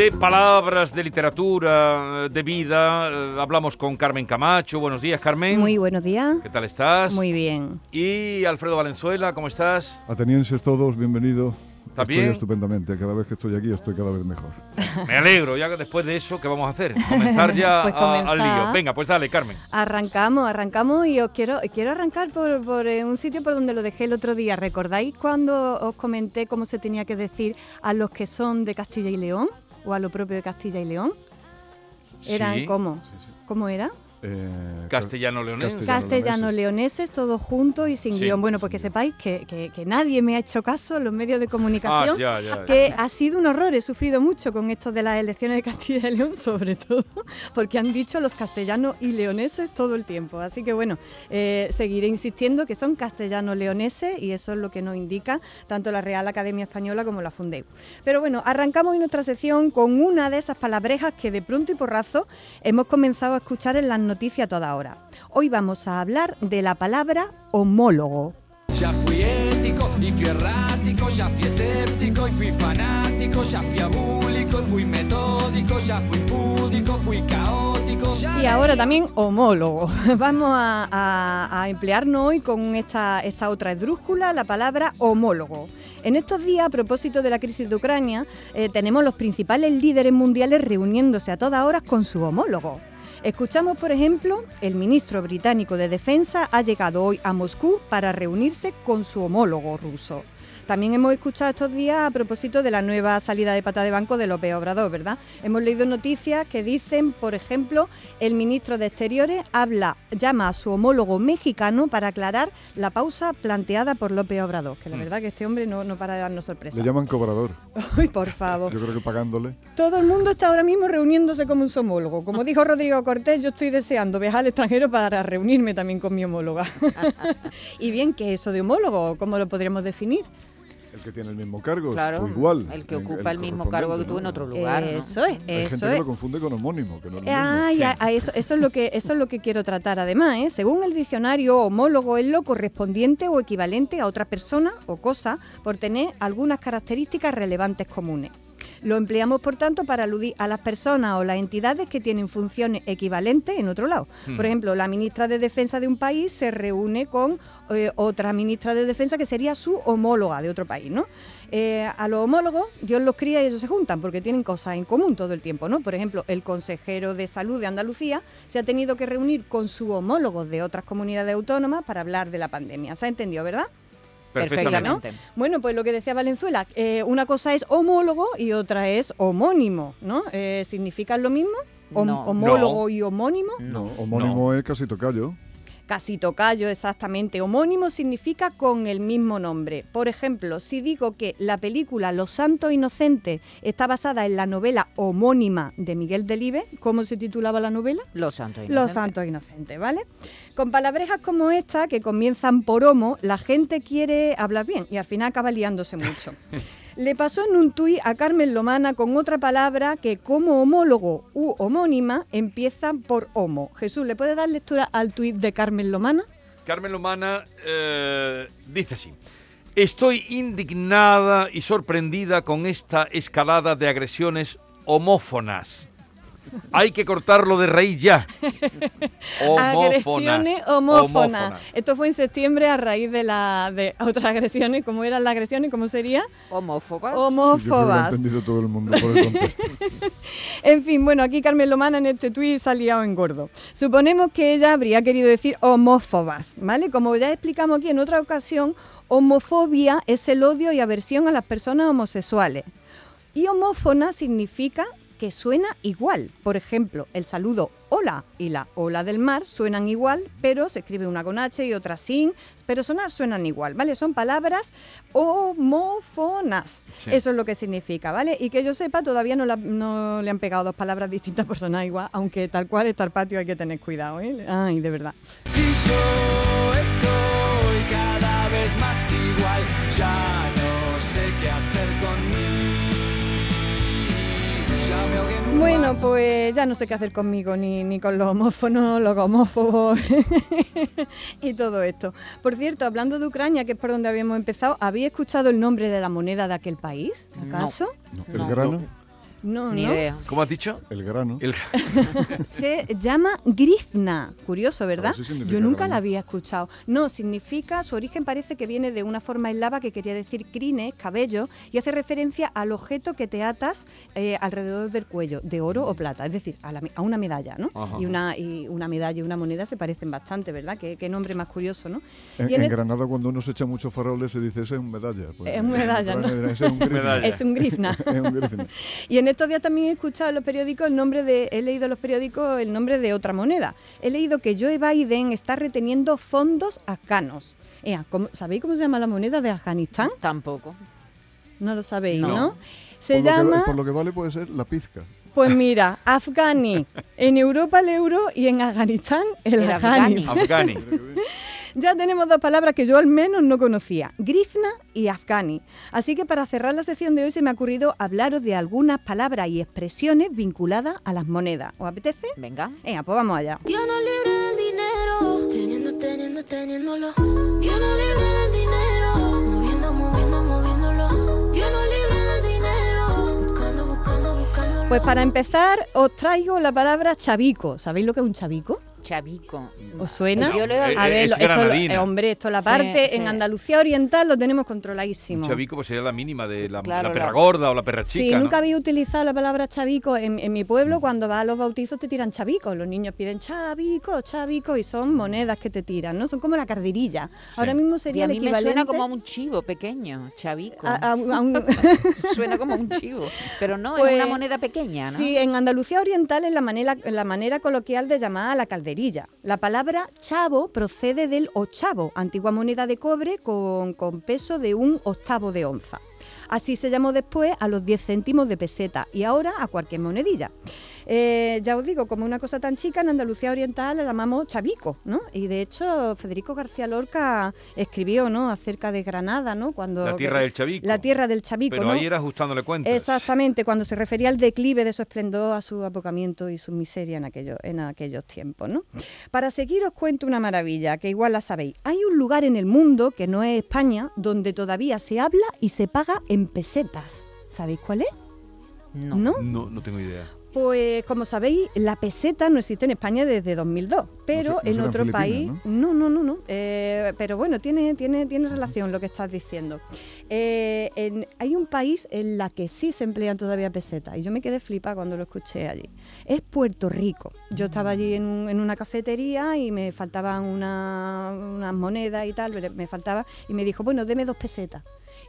de palabras, de literatura, de vida. eh, Hablamos con Carmen Camacho. Buenos días, Carmen. Muy buenos días. ¿Qué tal estás? Muy bien. Y Alfredo Valenzuela, ¿cómo estás? Atenienses todos, bienvenido. ¿Está estoy bien? estupendamente. Cada vez que estoy aquí estoy cada vez mejor. Me alegro. Ya que después de eso, ¿qué vamos a hacer? Comenzar ya Pues a- al lío. Venga, pues dale, Carmen. Arrancamos, arrancamos y os quiero, quiero arrancar por, por, eh, un sitio por donde lo dejé el otro día. ¿Recordáis cuando os comenté cómo se tenía que decir a los que son de Castilla y León? ¿O a lo propio de Castilla y León? ¿Eran Sí. cómo? Sí, sí. ¿Cómo era? Eh, Castellano-leonés. Castellano. Castellano-leoneses, todos juntos y sin Sí. guion. Bueno, pues que sepáis que, que- que nadie me ha hecho caso en los medios de Ah, comunicación. ya, ya. ya. que ha sido un horror, he sufrido mucho con esto de las elecciones de Castilla y León, sobre todo, porque han dicho los castellanos y leoneses todo el tiempo. Así que bueno, eh, seguiré insistiendo que son castellanos leoneses y eso es lo que nos indica tanto la Real Academia Española como la Fundeu. Pero bueno, arrancamos hoy nuestra sección con una de esas palabrejas que de pronto y porrazo hemos comenzado a escuchar en las noticias a toda hora. Hoy vamos a hablar de la palabra homólogo. Ya fui ético y fui errático, ya fui escéptico y fui fanático, ya fui abúlico y fui metódico, ya fui púdico, fui caótico. Y ahora también homólogo. Vamos a, a- a emplearnos hoy con esta, esta otra esdrújula, la palabra homólogo. En estos días, a propósito de la crisis de Ucrania, eh, tenemos los principales líderes mundiales reuniéndose a todas horas con su homólogo. Escuchamos, por ejemplo, el ministro británico de Defensa ha llegado hoy a Moscú para reunirse con su homólogo ruso. También hemos escuchado estos días a propósito de la nueva salida de pata de banco de López Obrador, ¿verdad? Hemos leído noticias que dicen, por ejemplo, el ministro de Exteriores habla, llama a su homólogo mexicano para aclarar la pausa planteada por López Obrador, que la Mm. verdad que este hombre no, no para de darnos sorpresas. Le llaman cobrador. Ay, por favor. Yo creo que pagándole. Todo el mundo está ahora mismo reuniéndose como un homólogo. Como dijo Rodrigo Cortés, yo estoy deseando viajar al extranjero para reunirme también con mi homóloga. y bien, ¿qué es eso de homólogo? ¿Cómo lo podríamos definir? El que tiene el mismo cargo, Claro, o igual. el que ocupa el, mismo cargo que tú en otro lugar. ¿no? Eso es, Hay gente eso que es. lo confunde con homónimo, que no es lo mismo. Ah, a eso, eso es lo que eso es lo que quiero tratar además, ¿eh? Según el diccionario, homólogo es lo correspondiente o equivalente a otra persona o cosa por tener algunas características relevantes comunes. Lo empleamos, por tanto, para aludir a las personas o las entidades que tienen funciones equivalentes en otro lado. Por Hmm. ejemplo, la ministra de Defensa de un país se reúne con eh, otra ministra de Defensa que sería su homóloga de otro país, ¿no? Eh, a los homólogos, Dios los cría y ellos se juntan porque tienen cosas en común todo el tiempo, ¿no? Por ejemplo, el consejero de salud de Andalucía se ha tenido que reunir con su homólogos de otras comunidades autónomas para hablar de la pandemia. ¿Se ha entendido, verdad? Perfectamente. ¿no? Bueno, pues lo que decía Valenzuela, eh, una cosa es homólogo y otra es homónimo, ¿no? Eh, ¿Significan lo mismo? Hom- No. homólogo No. y homónimo. No, homónimo es casi tocayo. Casi tocayo, exactamente. Homónimo significa con el mismo nombre. Por ejemplo, si digo que la película Los Santos Inocentes está basada en la novela homónima de Miguel Delibes, ¿cómo se titulaba la novela? Los santos. Los inocentes. Santos Inocentes, ¿vale? Con palabrejas como esta, que comienzan por homo, la gente quiere hablar bien y al final acaba liándose mucho. Le pasó en un tuit a Carmen Lomana con otra palabra que como homólogo u homónima empieza por homo. Jesús, ¿le puede dar lectura al tuit de Carmen Lomana? Carmen Lomana eh, dice así. Estoy indignada y sorprendida con esta escalada de agresiones homófonas. Hay que cortarlo de raíz ya. Agresiones homófonas. Homófonas. Esto fue en septiembre a raíz de, la, de otras agresiones. ¿Cómo eran las agresiones? ¿Cómo sería? Homófobas. Sí, yo creo que lo ha Homófobas. entendido todo el mundo por el contexto. En fin, bueno, aquí Carmen Lomana en este tuit se ha liado en gordo. Suponemos que ella habría querido decir homófobas, ¿vale? Como ya explicamos aquí en otra ocasión, homofobia es el odio y aversión a las personas homosexuales. Y homófona significa que suena igual. Por ejemplo, el saludo hola y la ola del mar suenan igual, pero se escribe una con H y otra sin, pero sonar suenan igual, ¿vale? Son palabras homófonas. Sí. Eso es lo que significa, ¿vale? Y que yo sepa, todavía no, la- no le han pegado dos palabras distintas por sonar igual, aunque tal cual está el patio hay que tener cuidado, ¿eh? Ay, de verdad. Bueno, pues ya no sé qué hacer conmigo, ni, ni con los homófonos, los homófobos y todo esto. Por cierto, hablando de Ucrania, que es por donde habíamos empezado, ¿habéis escuchado el nombre de la moneda de aquel país? ¿Acaso? No, el No. grano. No, Ni no. idea. ¿Cómo has dicho? El grano. El- Se llama grizna. Curioso, ¿verdad? Yo nunca grano. la había escuchado. No, significa, su origen parece que viene de una forma eslava que quería decir crines, cabello, y hace referencia al objeto que te atas eh, alrededor del cuello, de oro o plata, es decir, a, la a una medalla, ¿no? Ajá. Y una, y una medalla y una moneda se parecen bastante, ¿verdad? Qué, qué nombre más curioso, ¿no? En, Y en en el- Granada cuando uno se echa muchos faroles se dice ese es un medalla. Pues, Es un medalla, ¿no? Es un grizna. Medalla. Es un grizna. Es un grizna. Y en estos días también he escuchado en los periódicos el nombre de, he leído en los periódicos el nombre de otra moneda. He leído que Joe Biden está reteniendo fondos afganos. Ea, ¿cómo- ¿Sabéis cómo se llama la moneda de Afganistán? Tampoco. No lo sabéis, ¿no? No. Se por, lo que, llama, por lo que vale puede ser la pizca. pues mira, Afghani. En Europa el euro y en Afganistán el, El. Afghani. Ya tenemos dos palabras que yo al menos no conocía, grizna y afghani. Así que para cerrar la sección de hoy se me ha ocurrido hablaros de algunas palabras y expresiones vinculadas a las monedas. ¿Os apetece? Venga. Venga, pues vamos allá. Dios no libre del dinero, teniendo, teniendo, teniéndolo. Dios no libre del dinero, moviendo, moviendo, moviéndolo. Dios no libre del dinero, buscando, buscando, buscándolo. Pues para empezar os traigo la palabra chavico. ¿Sabéis lo que es un chavico? Chavico. ¿Os suena? Yo leo Eh, A ver, es esto, lo- eh, hombre, esto la Sí, parte en sí. Andalucía Oriental lo tenemos Un controladísimo. chavico pues sería la mínima de la, Claro, la perra la- gorda o la perra chica. Sí, ¿no? nunca había utilizado la palabra chavico. En, en mi pueblo, cuando vas a los bautizos, te tiran chavicos. Los niños piden chavico, chavico, y son monedas que te tiran, ¿no? Son como la carderilla. Ahora mismo Y sería a el mí me equivalente. suena como a un chivo pequeño, chavico. a- a- a un- Suena como un chivo. Pero no, Pues, es una moneda pequeña, ¿no? Sí, en Andalucía Oriental es la manera, la manera coloquial de llamar a la calderilla. La palabra chavo procede del ochavo, antigua moneda de cobre con, con peso de un octavo de onza. Así se llamó después a los 10 céntimos de peseta y ahora a cualquier monedilla. Eh, ya os digo, como una cosa tan chica, en Andalucía Oriental la llamamos chavico, ¿no? Y de hecho, Federico García Lorca escribió, ¿no? Acerca de Granada, ¿no? Cuando La tierra del chavico. La tierra del chavico, Pero ¿no? ahí era ajustándole cuentas. Exactamente, cuando se refería al declive de su esplendor, a su apocamiento y su miseria en, aquello- en aquellos tiempos. ¿no? Para seguir os cuento una maravilla, que igual la sabéis. Hay un lugar en el mundo, que no es España, donde todavía se habla y se paga en pesetas. ¿Sabéis cuál es? No. No, no tengo idea. Pues como sabéis, la peseta no existe en España desde 2002, pero No no en otro país... No, no, no, no. eh, pero bueno, tiene, tiene, tiene relación lo que estás diciendo. Eh, en- hay un país en la que sí se emplean todavía pesetas y yo me quedé flipa cuando lo escuché allí. Es Puerto Rico. Yo estaba allí en, un- en una cafetería y me faltaban una- unas monedas y tal, me- me faltaba y me dijo, bueno, deme dos pesetas.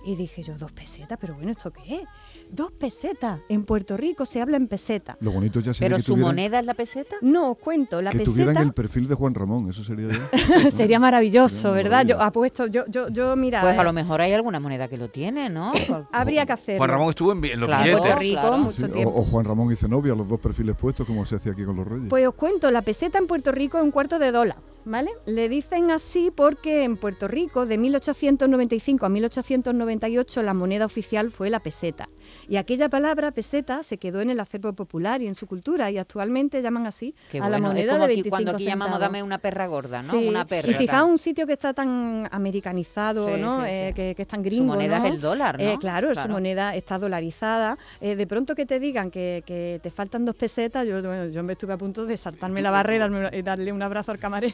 Y dije yo, dos pesetas, pero bueno, ¿esto qué es? Dos pesetas. En Puerto Rico se habla en peseta. Lo bonito ya sería Pero que su tuvieran, moneda es la peseta. No, os cuento, la que tuvieran peseta el perfil de Juan Ramón, eso sería ya. sería maravilloso, Sería ¿verdad? Yo apuesto, yo, yo, yo, mira, Pues a eh, lo mejor hay alguna moneda que lo tiene, ¿no? Habría que hacerlo. Juan Ramón estuvo en, los Claro, billetes. Puerto Rico, claro. mucho Sí, tiempo. o Juan Ramón y Zenobia, los dos perfiles puestos, como se hacía aquí con los reyes. Pues os cuento, la peseta en Puerto Rico es un cuarto de dólar, ¿vale? Le dicen así porque en Puerto Rico de 1895 a 1898 la moneda oficial fue la peseta. Y aquella palabra peseta se quedó en el acervo popular y en su cultura y actualmente llaman así Qué a la moneda es como de aquí, 25 cuando aquí llamamos dame una perra gorda, ¿no? Sí, Una perra. Y fijaos un sitio que está tan americanizado, Sí, ¿no? sí. Eh, que, que es tan Su gringo, moneda ¿no? es el dólar, ¿no? Eh, claro, su moneda está dolarizada. Eh, de pronto que te digan que, que te faltan dos pesetas, yo, bueno, yo me estuve a punto de saltarme la barrera y darle un abrazo al camarero.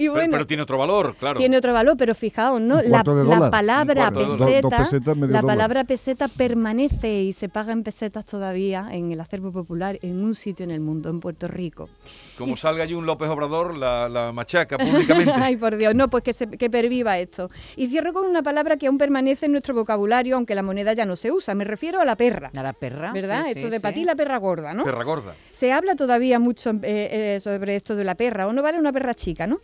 y Pero, bueno, pero tiene otro valor, claro. tiene otro valor, pero fijaos, ¿no? La, la palabra peseta, pesetas, la dólar. palabra peseta permanece y se paga en pesetas todavía en el acervo popular en un sitio en el mundo, en Puerto Rico. Como salga allí un López Obrador, la, la machaca públicamente. Ay, por Dios, no, pues que, se, que perviva esto. Y cierro con una palabra que aún permanece en nuestro vocabulario, aunque la moneda ya no se usa. Me refiero a la perra. A la perra. ¿Verdad? sí, esto sí, de sí. ti la perra gorda, ¿no? Perra gorda. Se habla todavía mucho eh, eh, sobre esto de la perra, o no vale una perra chica, ¿no?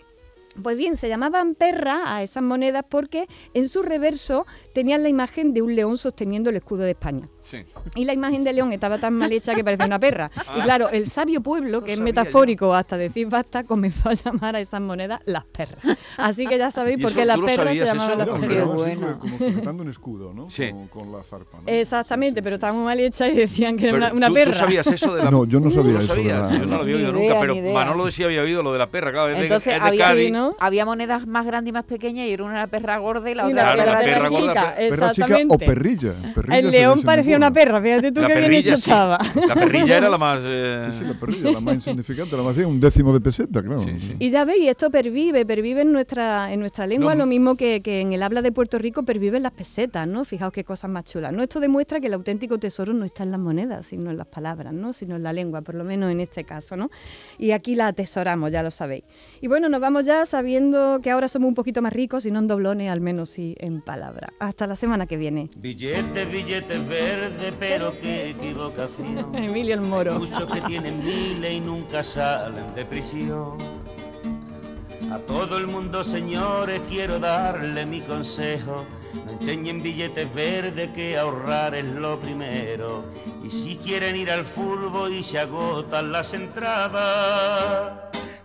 Pues bien, se llamaban perra a esas monedas porque en su reverso tenían la imagen de un león sosteniendo el escudo de España. Sí. Y la imagen de león estaba tan mal hecha que parecía una perra. Y claro, el sabio pueblo, que es metafórico hasta decir basta, comenzó a llamar a esas monedas las perras. Así que ya sabéis ¿Y por qué las perras se llamaban eso? las perras. bueno. como sujetando un escudo, ¿no? Sí. Con, con la zarpa. ¿no? Exactamente, Sí, sí, pero sí. estaba muy mal hecha y decían que era una, una ¿tú, perra. ¿Tú sabías eso de la No, yo no sabía ¿Tú lo eso de la- Yo no lo había oído idea, nunca, pero. Manolo sí había oído lo de la perra, claro, es de, Entonces, es de había- Cádiz. Sí, ¿no? ¿No? Había monedas más grandes y más pequeñas y era una perra gorda y la Y otra la, Claro, la la perra perra gorda, chica, Perra chica o perrilla. perrilla El león parecía una perra, fíjate tú La qué bien hecho sí. estaba. La perrilla era la más... eh, Sí, sí, la perrilla, la más insignificante, la más bien, un décimo de peseta, claro. Sí, sí. Y ya veis, esto pervive, pervive en nuestra, en nuestra lengua, Lo- lo mismo que, que en el habla de Puerto Rico perviven las pesetas, ¿no? Fijaos qué cosas más chulas. ¿no? Esto demuestra que el auténtico tesoro no está en las monedas, sino en las palabras, ¿no? Sino en la lengua, por lo menos en este caso, ¿no? Y aquí la atesoramos, ya lo sabéis. Y bueno, nos vamos ya sabiendo que ahora somos un poquito más ricos, y no en doblones, al menos sí en palabras. Hasta la semana que viene. Billetes, billetes verdes, pero qué equivocación. Emilio el Moro. Muchos que tienen miles y nunca salen de prisión. A todo el mundo, señores, quiero darle mi consejo. No enseñen billetes verdes que ahorrar es lo primero. Y si quieren ir al fútbol y se agotan las entradas,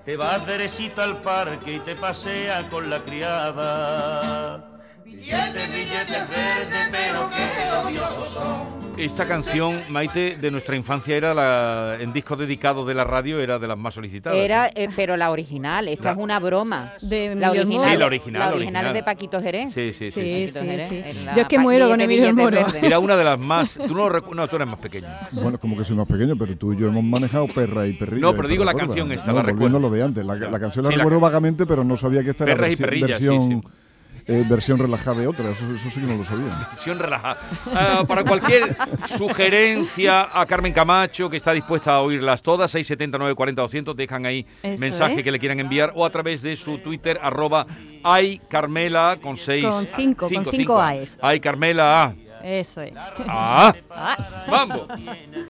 te vas derechito al parque y te paseas con la criada. Billetes, billetes verdes, pero qué odiosos son. Esta canción, Maite, de nuestra infancia era la, en disco dedicado de la radio, era de las más solicitadas. Era, eh, pero la original, esta La- es una broma. De La Emilio original, Moro. Sí, la original, la original es de Paquito Jerez. Sí, sí, sí. Sí, sí. sí, Paquito Jerez, sí. en la Yo es que pa- muero con billete, Emilio el billete Moro. verde. Era una de las más... Tú no lo recu- No, tú eres más pequeño. Bueno, como que soy más pequeño, pero tú y yo hemos manejado perra y perrilla. No, pero digo la canción esta, No, la volviendo recuerdo. a lo de antes. La, la canción la Sí, la recuerdo vagamente, pero no sabía que esta era Perras y versi- perrillas, sí, versión, sí. Eh, versión relajada de otra. Eso, eso sí que no lo sabía. Versión relajada. Ah, para cualquier sugerencia a Carmen Camacho, que está dispuesta a oírlas todas, 679 40 200, dejan ahí Eso mensaje es. que le quieran enviar o a través de su Twitter, arroba aycarmela con seis... Con cinco, con cinco Aes. Ay, Carmela. Eso es. Ah. Vamos.